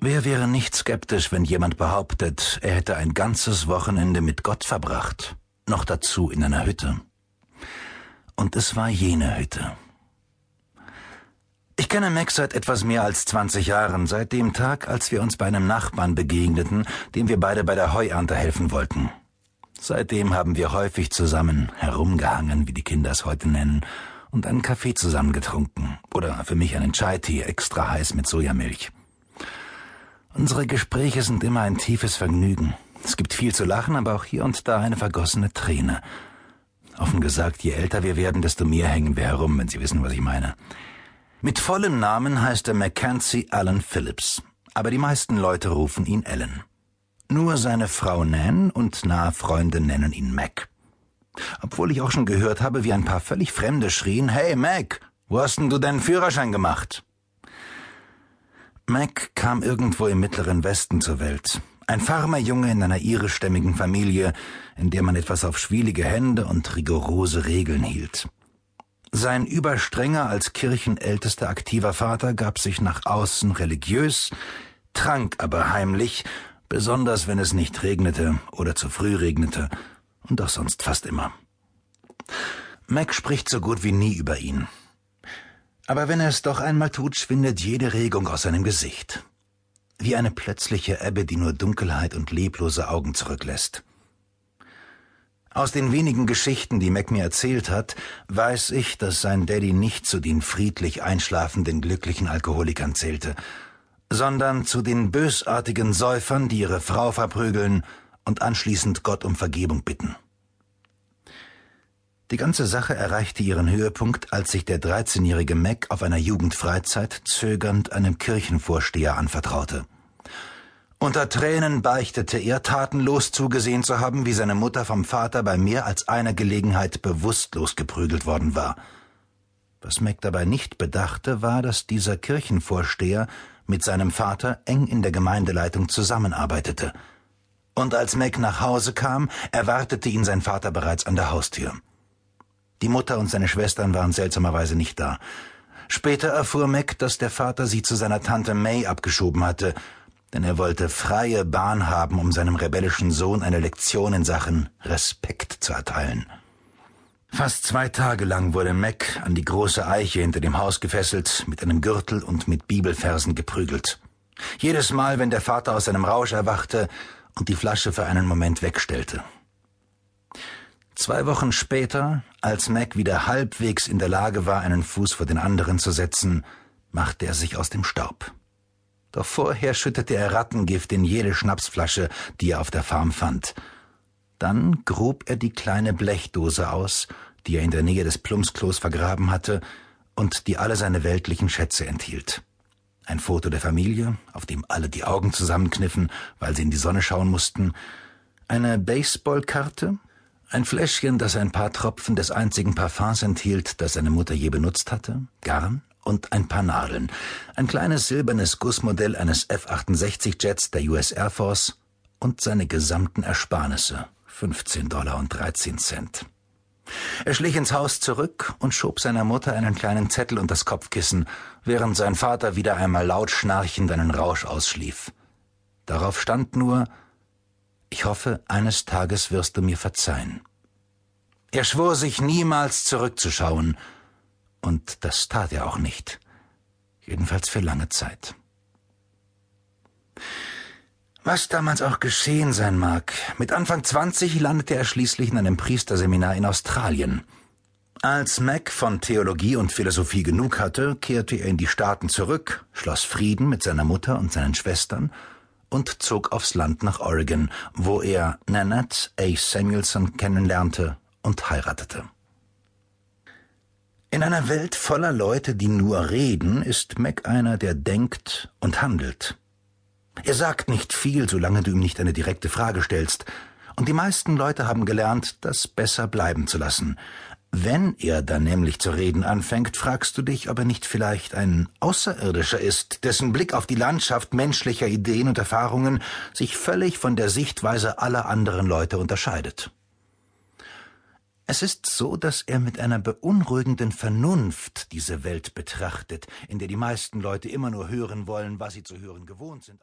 Wer wäre nicht skeptisch, wenn jemand behauptet, er hätte ein ganzes Wochenende mit Gott verbracht, noch dazu in einer Hütte? Und es war jene Hütte. Ich kenne Mac seit etwas mehr als 20 Jahren, seit dem Tag, als wir uns bei einem Nachbarn begegneten, dem wir beide bei der Heuernte helfen wollten. Seitdem haben wir häufig zusammen herumgehangen, wie die Kinder es heute nennen, und einen Kaffee zusammen getrunken oder für mich einen Chai-Tee extra heiß mit Sojamilch. Unsere Gespräche sind immer ein tiefes Vergnügen. Es gibt viel zu lachen, aber auch hier und da eine vergossene Träne. Offen gesagt, je älter wir werden, desto mehr hängen wir herum, wenn Sie wissen, was ich meine. Mit vollem Namen heißt er Mackenzie Allen Phillips, aber die meisten Leute rufen ihn Allen. Nur seine Frau Nan und nahe Freunde nennen ihn Mac. Obwohl ich auch schon gehört habe, wie ein paar völlig Fremde schrien, Hey Mac, wo hast denn du deinen Führerschein gemacht? Mac kam irgendwo im mittleren Westen zur Welt. Ein Farmerjunge in einer irischstämmigen Familie, in der man etwas auf schwielige Hände und rigorose Regeln hielt. Sein überstrenger als kirchenältester aktiver Vater gab sich nach außen religiös, trank aber heimlich, besonders wenn es nicht regnete oder zu früh regnete, und auch sonst fast immer. Mac spricht so gut wie nie über ihn. Aber wenn er es doch einmal tut, schwindet jede Regung aus seinem Gesicht. Wie eine plötzliche Ebbe, die nur Dunkelheit und leblose Augen zurücklässt. Aus den wenigen Geschichten, die Mac mir erzählt hat, weiß ich, dass sein Daddy nicht zu den friedlich einschlafenden glücklichen Alkoholikern zählte, sondern zu den bösartigen Säufern, die ihre Frau verprügeln und anschließend Gott um Vergebung bitten. Die ganze Sache erreichte ihren Höhepunkt, als sich der 13-jährige Mac auf einer Jugendfreizeit zögernd einem Kirchenvorsteher anvertraute. Unter Tränen beichtete er, tatenlos zugesehen zu haben, wie seine Mutter vom Vater bei mehr als einer Gelegenheit bewusstlos geprügelt worden war. Was Mac dabei nicht bedachte, war, dass dieser Kirchenvorsteher mit seinem Vater eng in der Gemeindeleitung zusammenarbeitete. Und als Mac nach Hause kam, erwartete ihn sein Vater bereits an der Haustür. Die Mutter und seine Schwestern waren seltsamerweise nicht da. Später erfuhr Mac, dass der Vater sie zu seiner Tante May abgeschoben hatte denn er wollte freie Bahn haben, um seinem rebellischen Sohn eine Lektion in Sachen Respekt zu erteilen. Fast zwei Tage lang wurde Mac an die große Eiche hinter dem Haus gefesselt, mit einem Gürtel und mit Bibelversen geprügelt. Jedes Mal, wenn der Vater aus seinem Rausch erwachte und die Flasche für einen Moment wegstellte. Zwei Wochen später, als Mac wieder halbwegs in der Lage war, einen Fuß vor den anderen zu setzen, machte er sich aus dem Staub. Doch vorher schüttete er Rattengift in jede Schnapsflasche, die er auf der Farm fand. Dann grub er die kleine Blechdose aus, die er in der Nähe des Plumpsklos vergraben hatte und die alle seine weltlichen Schätze enthielt. Ein Foto der Familie, auf dem alle die Augen zusammenkniffen, weil sie in die Sonne schauen mussten, eine Baseballkarte, ein Fläschchen, das ein paar Tropfen des einzigen Parfums enthielt, das seine Mutter je benutzt hatte, Garn, und ein paar Nadeln, ein kleines silbernes Gussmodell eines F-68-Jets der US Air Force und seine gesamten Ersparnisse, 15 Dollar und 13 Cent. Er schlich ins Haus zurück und schob seiner Mutter einen kleinen Zettel unter das Kopfkissen, während sein Vater wieder einmal laut schnarchend einen Rausch ausschlief. Darauf stand nur Ich hoffe, eines Tages wirst du mir verzeihen. Er schwor sich niemals zurückzuschauen, und das tat er auch nicht. Jedenfalls für lange Zeit. Was damals auch geschehen sein mag, mit Anfang 20 landete er schließlich in einem Priesterseminar in Australien. Als Mac von Theologie und Philosophie genug hatte, kehrte er in die Staaten zurück, schloss Frieden mit seiner Mutter und seinen Schwestern und zog aufs Land nach Oregon, wo er Nanette A. Samuelson kennenlernte und heiratete. In einer Welt voller Leute, die nur reden, ist Mac einer, der denkt und handelt. Er sagt nicht viel, solange du ihm nicht eine direkte Frage stellst, und die meisten Leute haben gelernt, das besser bleiben zu lassen. Wenn er dann nämlich zu reden anfängt, fragst du dich, ob er nicht vielleicht ein Außerirdischer ist, dessen Blick auf die Landschaft menschlicher Ideen und Erfahrungen sich völlig von der Sichtweise aller anderen Leute unterscheidet. Es ist so, dass er mit einer beunruhigenden Vernunft diese Welt betrachtet, in der die meisten Leute immer nur hören wollen, was sie zu hören gewohnt sind.